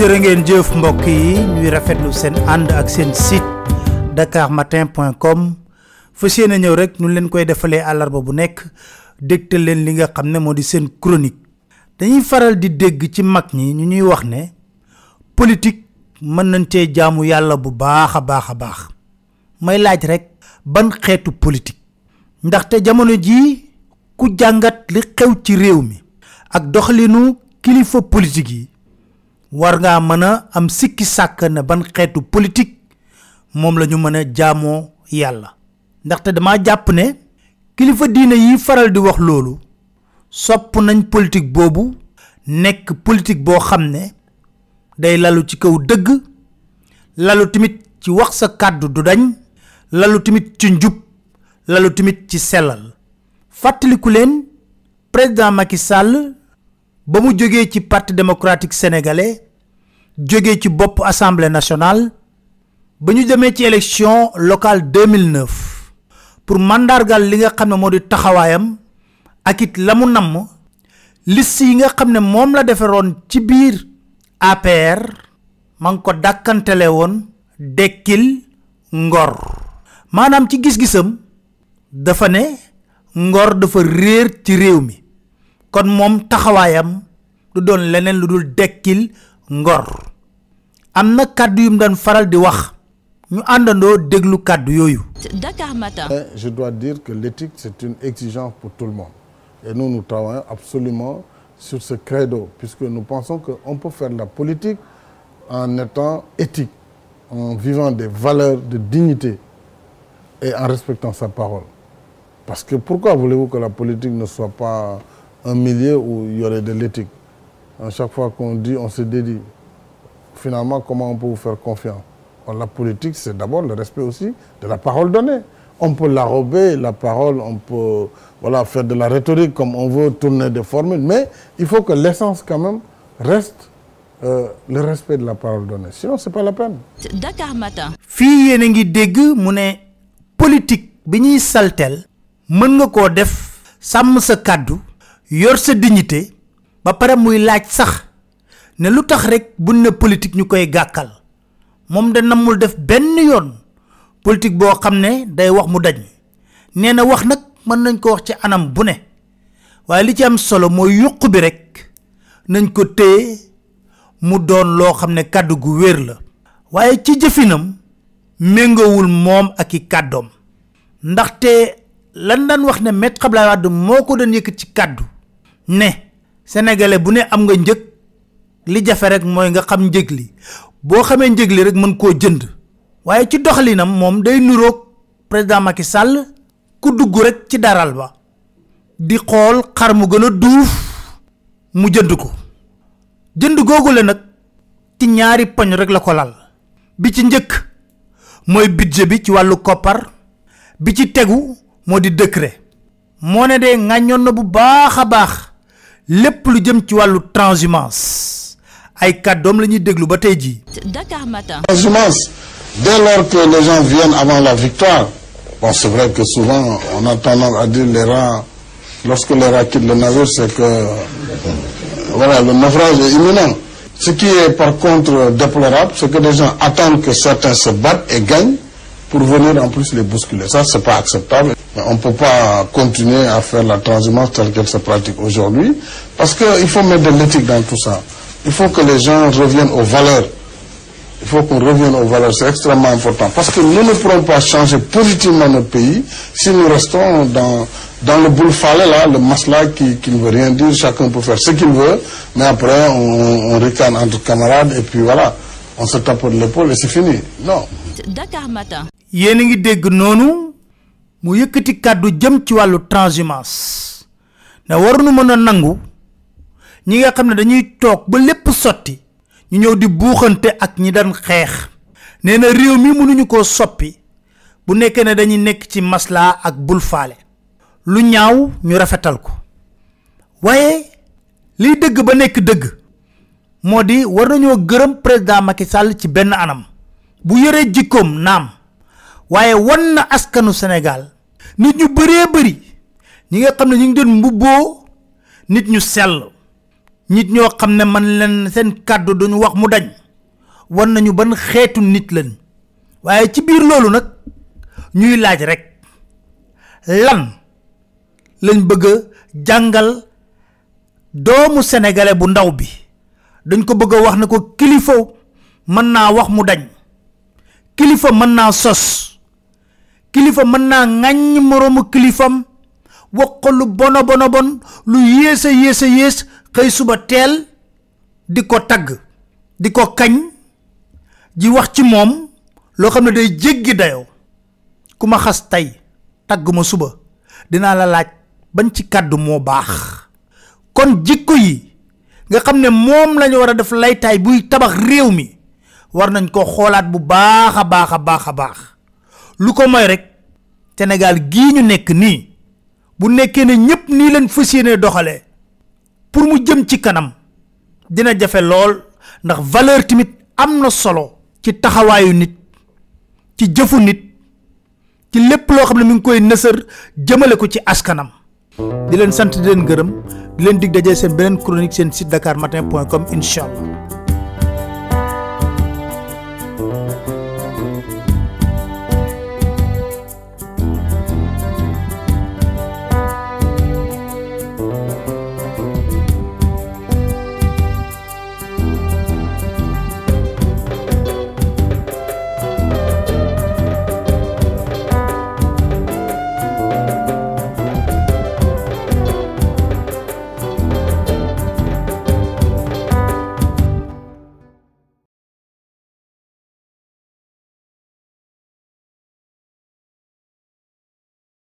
jërë ngeen jëf mbokk yi. Ñuy rafetlu seen ànd ak seen site dakarmatin.com fas yéene ñëw rek nu leen koy defalee àllarba bu nekk dégtal leen li nga xam ne di seen chronique. Dañuy faral di dégg ci mag ñi ñu ñuy wax ne politique mën nañ cee jaamu yàlla bu baax a baax may laaj rek ban xeetu politique? Ndaxte jamono jii ku jàngat li xew ci réew mi ak doxalinu kilifa politique yi war ngaa mën a am sikki sàkk ne ban xeetu politique moom la ñu mën a jaamoo yàlla. Ndaxte dama jàpp ne kilifa diine yi faral di wax loolu sopp nañ politique boobu nekk politique boo xam day lalu ci kaw dëgg lalu tamit ci wax sa kàddu du dañ lalu tamit ci njub lalu tamit ci sellal. Fàttaliku leen président Macky Sall ba mu jógee ci parti démocratique sénégalais jógee ci bopp assemblée nationale ba ñu demee ci élection locale 2009 pour mandargal li nga xam ne moo di taxawaayam ak liste yi nga la APR ko ngor. Maanaam ci gis-gisam dafa ngor dafa kon moom taxawaayam du doon leneen lu dul dekkil ngor am na kàddu yu mu daan faral di wax ñu àndandoo déglu kàddu yooyu Dakar Matin. Je dois dire que l'éthique, c'est une exigence pour tout le monde. Et nous, nous travaillons absolument sur ce credo, puisque nous pensons qu'on peut faire de la politique en étant éthique, en vivant des valeurs de dignité et en respectant sa parole. Parce que pourquoi voulez-vous que la politique ne soit pas un milieu où il y aurait de l'éthique À chaque fois qu'on dit, on se dédie. Finalement, comment on peut vous faire confiance? La politique, c'est d'abord le respect aussi de la parole donnée. On peut l'arrober, la parole, on peut voilà, faire de la rhétorique comme on veut, tourner des formules, mais il faut que l'essence quand même reste euh, le respect de la parole donnée. Sinon, c'est pas la peine. Dakar Matin. ne politique saltel mën nga koo def sàmm sa kàddu yor sa dignité ba pare muy laaj sax ne lu tax rek buñ ne politique ñu koy gàkkal. Moom da namul def benn yoon politique boo xam ne day wax mu daj nee na wax nag mën nañ ko wax ci anam bu ne. Waaye li ci am solo mooy yuq bi rek nañ ko téye mu doon loo xam ne gu wér la. Waaye ci jëfinam méngowul moom ak i kàddoom. Ndaxte lan daan wax ne Maître Abdoulaye Wade moo ko doon yëkk ci kàddu ne sénégalais bu ne am nga njëg li jafe rek mooy nga xam njëg li. Boo xamee njëg li rek mën koo jënd. Waaye ci doxalinam moom day nuroog président Macky Sall ku dugg rek ci daral ba. Di xool xar mu gën a duuf mu jënd ko. Jënd googu la nag ci ñaari poñ rek la ko lal. Bi ci njëkk mooy budget bi ci wàllu koppar. Bi ci tegu moo di décret. Moo ne de ŋàññoon na bu baax a lépp lu jëm ci wàllu transhumance ay kàddoom la ñuy déglu ba tey jii Dakar Matin. Transhumance, dès lors que les gens viennent avant la victoire, bon, c'est vrai que souvent, on a tendance à dire les rats, lorsque les rats quittent le navire, c'est que, voilà, le naufrage est imminent. Ce qui est par contre déplorable, c'est que les gens attendent que certains se battent et gagnent pour venir en plus les bousculer. Ça, c'est pas acceptable. On ne peut pas continuer à faire la transhumance telle qu'elle se pratique aujourd'hui, parce qu'il faut mettre de l'éthique dans tout ça. Il faut que les gens reviennent aux valeurs. Il faut qu'on revienne aux valeurs, c'est extrêmement important. Parce que nous ne pourrons pas changer positivement notre pays si nous restons dans, dans le boule là, le masla qui, qui ne veut rien dire, chacun peut faire ce qu'il veut, mais après on, on ricane entre camarades et puis voilà, on se tape de l'épaule et c'est fini. Non. Dakar Matin. Mu yëkkati kàddu jëm ci wàllu transhumance. Ne waruñu mën a nangu ñi nga xam ne dañuy toog ba lépp sotti ñu ñëw di buuxante ak ñi daan xeex. Nee na réew mi mënuñu koo soppi bu nekkee ne dañuy nekk ci maslaa ak bul faale. Lu ñaaw ñu rafetal ko. Waaye liy dëgg ba nekk dëgg moo di war nañoo gërëm président Macky Sall ci benn anam. Bu yëree jikkoom naam waaye wan na askanu Sénégal. nit ñu bëree bëri ñi nga xam ne ñu ngi doon mbubboo nit ñu sell nit ñoo xam ne man leen seen kàddu duñu wax mu dañ wan nañu ban xeetu nit leen waaye ci biir loolu nag ñuy laaj rek lan lañ bëgg jàngal doomu sénégalais bu ndaw bi? dañ ko bëgg wax ne ko kilifa mën naa wax mu dañ kilifa mën naa sos kilifa mën naa ŋàññ moroomu kilifam. Wax ko lu bono bono bon. Lu yées a yées a yées xëy suba teel di ko tagg di ko kañ ji wax ci moom loo xam ne day jéggi dayoo ku ma xas tey tagg suba. Dinaa la laaj ban ci kàddu moo baax. Kon jikko yi nga xam ne moom lañu war a def laytaay buy tabax réew mi war nañ ko xoolaat bu baax a baax a lu ko mooy rek Sénégal gii ñu nekk nii bu nekkee ne ñépp nii leen fas yéene doxalee pour mu jëm ci kanam dina jafe lool ndax valeur tamit am na solo ci taxawaayu nit ci jëfu nit ci lépp loo xam ne mi ngi koy nësër jëmale ko ci askanam. Di leen sant di leen gërëm di leen dig dajee seen beneen chronique seen site dakar matin com incha